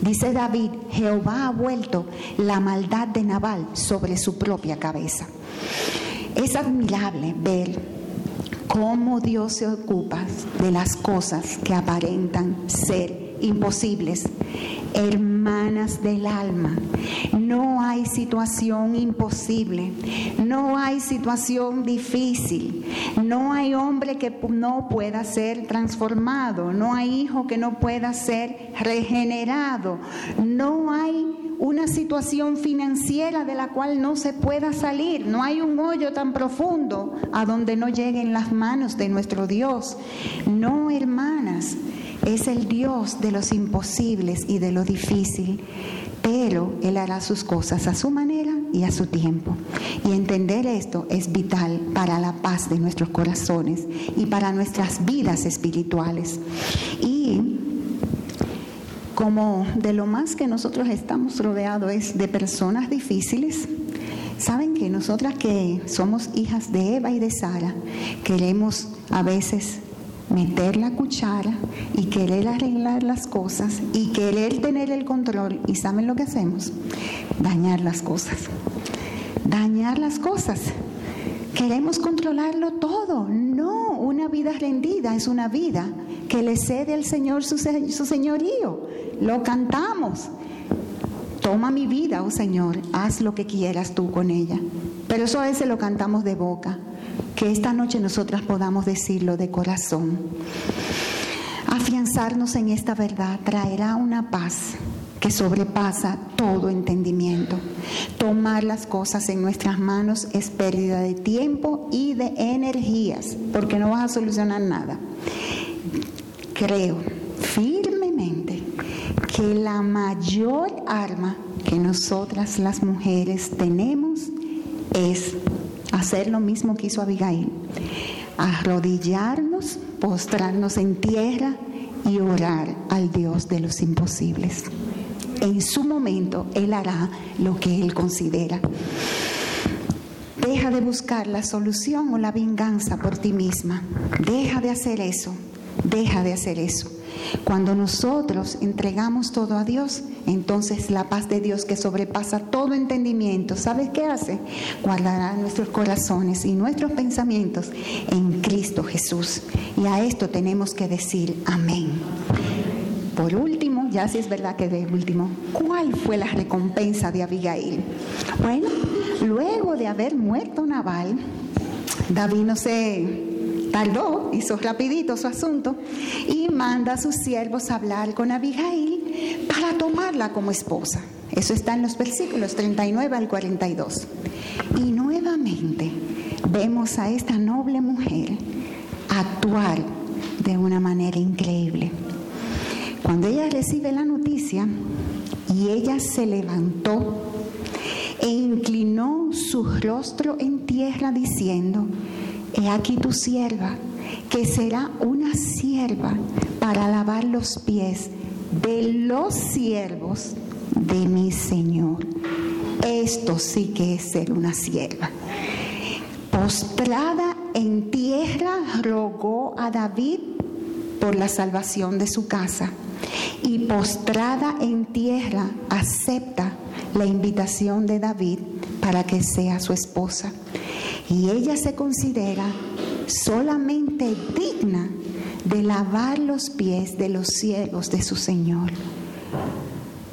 Dice David, Jehová ha vuelto la maldad de Naval sobre su propia cabeza. Es admirable ver cómo Dios se ocupa de las cosas que aparentan ser imposibles hermanas del alma. No hay situación imposible, no hay situación difícil, no hay hombre que no pueda ser transformado, no hay hijo que no pueda ser regenerado, no hay una situación financiera de la cual no se pueda salir. No hay un hoyo tan profundo a donde no lleguen las manos de nuestro Dios. No, hermanas, es el Dios de los imposibles y de lo difícil, pero Él hará sus cosas a su manera y a su tiempo. Y entender esto es vital para la paz de nuestros corazones y para nuestras vidas espirituales. Y como de lo más que nosotros estamos rodeados es de personas difíciles, saben que nosotras que somos hijas de Eva y de Sara, queremos a veces meter la cuchara y querer arreglar las cosas y querer tener el control. ¿Y saben lo que hacemos? Dañar las cosas. Dañar las cosas. Queremos controlarlo todo. No, una vida rendida es una vida que le cede al Señor su, su señorío. Lo cantamos. Toma mi vida, oh Señor, haz lo que quieras tú con ella. Pero eso a veces lo cantamos de boca que esta noche nosotras podamos decirlo de corazón. Afianzarnos en esta verdad traerá una paz que sobrepasa todo entendimiento. Tomar las cosas en nuestras manos es pérdida de tiempo y de energías, porque no vas a solucionar nada. Creo firmemente que la mayor arma que nosotras las mujeres tenemos es hacer lo mismo que hizo Abigail, arrodillarnos, postrarnos en tierra y orar al Dios de los imposibles. En su momento Él hará lo que Él considera. Deja de buscar la solución o la venganza por ti misma. Deja de hacer eso. Deja de hacer eso. Cuando nosotros entregamos todo a Dios, entonces la paz de Dios que sobrepasa todo entendimiento, ¿sabes qué hace? Guardará nuestros corazones y nuestros pensamientos en Cristo Jesús. Y a esto tenemos que decir amén. Por último, ya si es verdad que de último, ¿cuál fue la recompensa de Abigail? Bueno, luego de haber muerto Nabal, David no se tardó, hizo rapidito su asunto y manda a sus siervos a hablar con Abigail para tomarla como esposa. Eso está en los versículos 39 al 42. Y nuevamente vemos a esta noble mujer actuar de una manera increíble. Cuando ella recibe la noticia y ella se levantó, e inclinó su rostro en tierra diciendo, He aquí tu sierva, que será una sierva para lavar los pies de los siervos de mi Señor. Esto sí que es ser una sierva. Postrada en tierra rogó a David por la salvación de su casa y postrada en tierra acepta la invitación de David para que sea su esposa. Y ella se considera solamente digna de lavar los pies de los siervos de su Señor.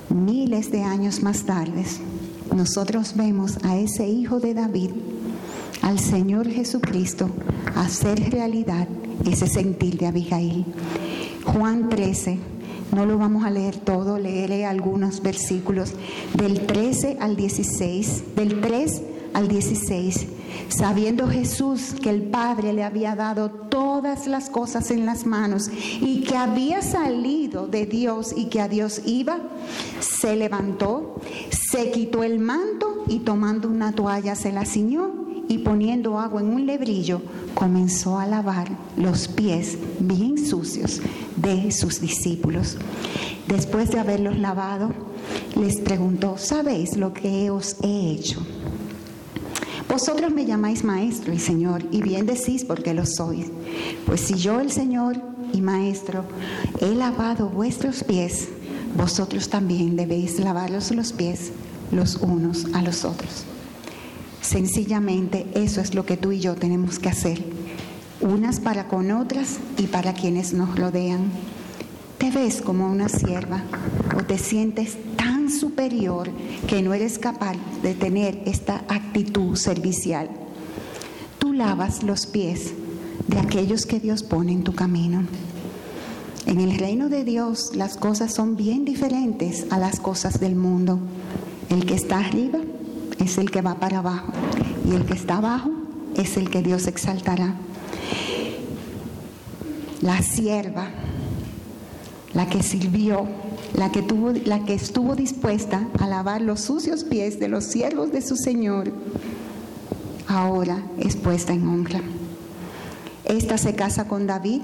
Miles de años más tarde, nosotros vemos a ese hijo de David, al Señor Jesucristo, hacer realidad ese sentir de Abigail. Juan 13, no lo vamos a leer todo, leeré algunos versículos del 13 al 16, del 3 al 16. Sabiendo Jesús que el Padre le había dado todas las cosas en las manos y que había salido de Dios y que a Dios iba, se levantó, se quitó el manto y tomando una toalla se la ciñó y poniendo agua en un lebrillo comenzó a lavar los pies bien sucios de sus discípulos. Después de haberlos lavado, les preguntó, ¿sabéis lo que os he hecho? Vosotros me llamáis maestro y señor, y bien decís porque lo sois. Pues si yo, el Señor y maestro, he lavado vuestros pies, vosotros también debéis lavaros los pies los unos a los otros. Sencillamente eso es lo que tú y yo tenemos que hacer, unas para con otras y para quienes nos rodean. Te ves como una sierva o te sientes tan superior que no eres capaz de tener esta actitud servicial. Tú lavas los pies de aquellos que Dios pone en tu camino. En el reino de Dios las cosas son bien diferentes a las cosas del mundo. El que está arriba es el que va para abajo y el que está abajo es el que Dios exaltará. La sierva, la que sirvió, la que, tuvo, la que estuvo dispuesta a lavar los sucios pies de los siervos de su Señor, ahora es puesta en honra. Esta se casa con David,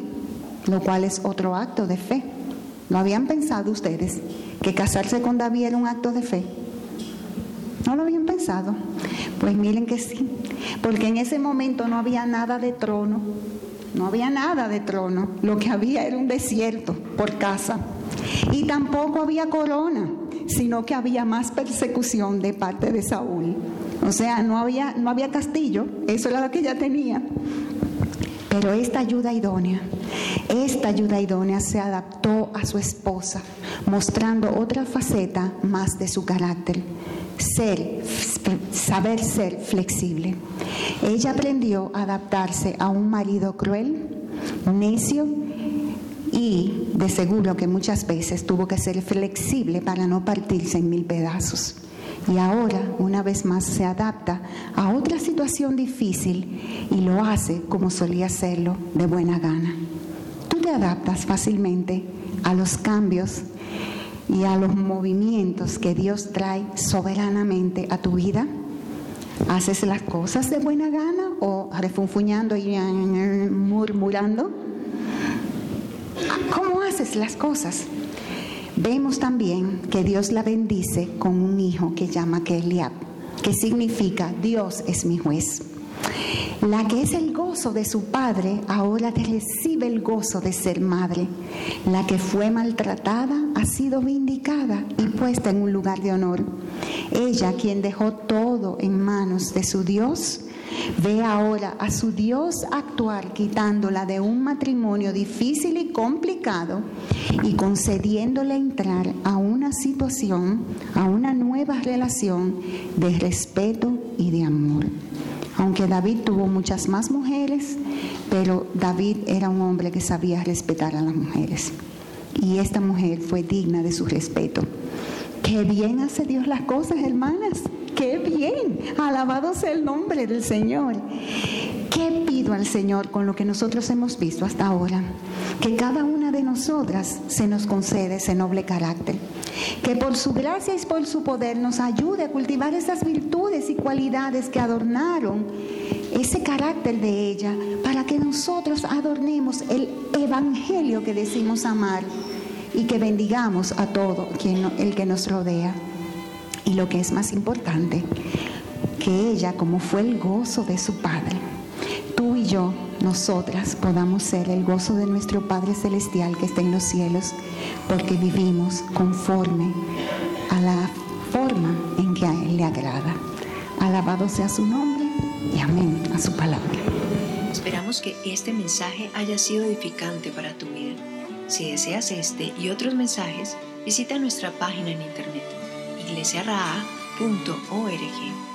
lo cual es otro acto de fe. ¿No habían pensado ustedes que casarse con David era un acto de fe? ¿No lo habían pensado? Pues miren que sí, porque en ese momento no había nada de trono, no había nada de trono, lo que había era un desierto por casa. Y tampoco había corona, sino que había más persecución de parte de Saúl. O sea, no había, no había castillo, eso era lo que ella tenía. Pero esta ayuda idónea, esta ayuda idónea se adaptó a su esposa, mostrando otra faceta más de su carácter ser, saber ser flexible. Ella aprendió a adaptarse a un marido cruel, necio y de seguro que muchas veces tuvo que ser flexible para no partirse en mil pedazos. Y ahora, una vez más, se adapta a otra situación difícil y lo hace como solía hacerlo de buena gana. Tú te adaptas fácilmente a los cambios y a los movimientos que Dios trae soberanamente a tu vida? ¿Haces las cosas de buena gana o refunfuñando y murmurando? ¿Cómo haces las cosas? Vemos también que Dios la bendice con un hijo que llama Keliab, que significa Dios es mi juez. La que es el gozo de su padre ahora recibe el gozo de ser madre. La que fue maltratada ha sido vindicada y puesta en un lugar de honor. Ella, quien dejó todo en manos de su Dios, ve ahora a su Dios actuar quitándola de un matrimonio difícil y complicado y concediéndole entrar a una situación, a una nueva relación de respeto y de amor. Aunque David tuvo muchas más mujeres, pero David era un hombre que sabía respetar a las mujeres. Y esta mujer fue digna de su respeto. Qué bien hace Dios las cosas, hermanas. Qué bien. Alabado sea el nombre del Señor. ¿Qué pido al Señor con lo que nosotros hemos visto hasta ahora? Que cada una de nosotras se nos concede ese noble carácter. Que por su gracia y por su poder nos ayude a cultivar esas virtudes y cualidades que adornaron ese carácter de ella para que nosotros adornemos el evangelio que decimos amar y que bendigamos a todo quien, el que nos rodea. Y lo que es más importante, que ella, como fue el gozo de su Padre, y yo, nosotras, podamos ser el gozo de nuestro Padre Celestial que está en los cielos, porque vivimos conforme a la forma en que a Él le agrada. Alabado sea su nombre y amén a su palabra. Esperamos que este mensaje haya sido edificante para tu vida. Si deseas este y otros mensajes, visita nuestra página en internet iglesiaraa.org.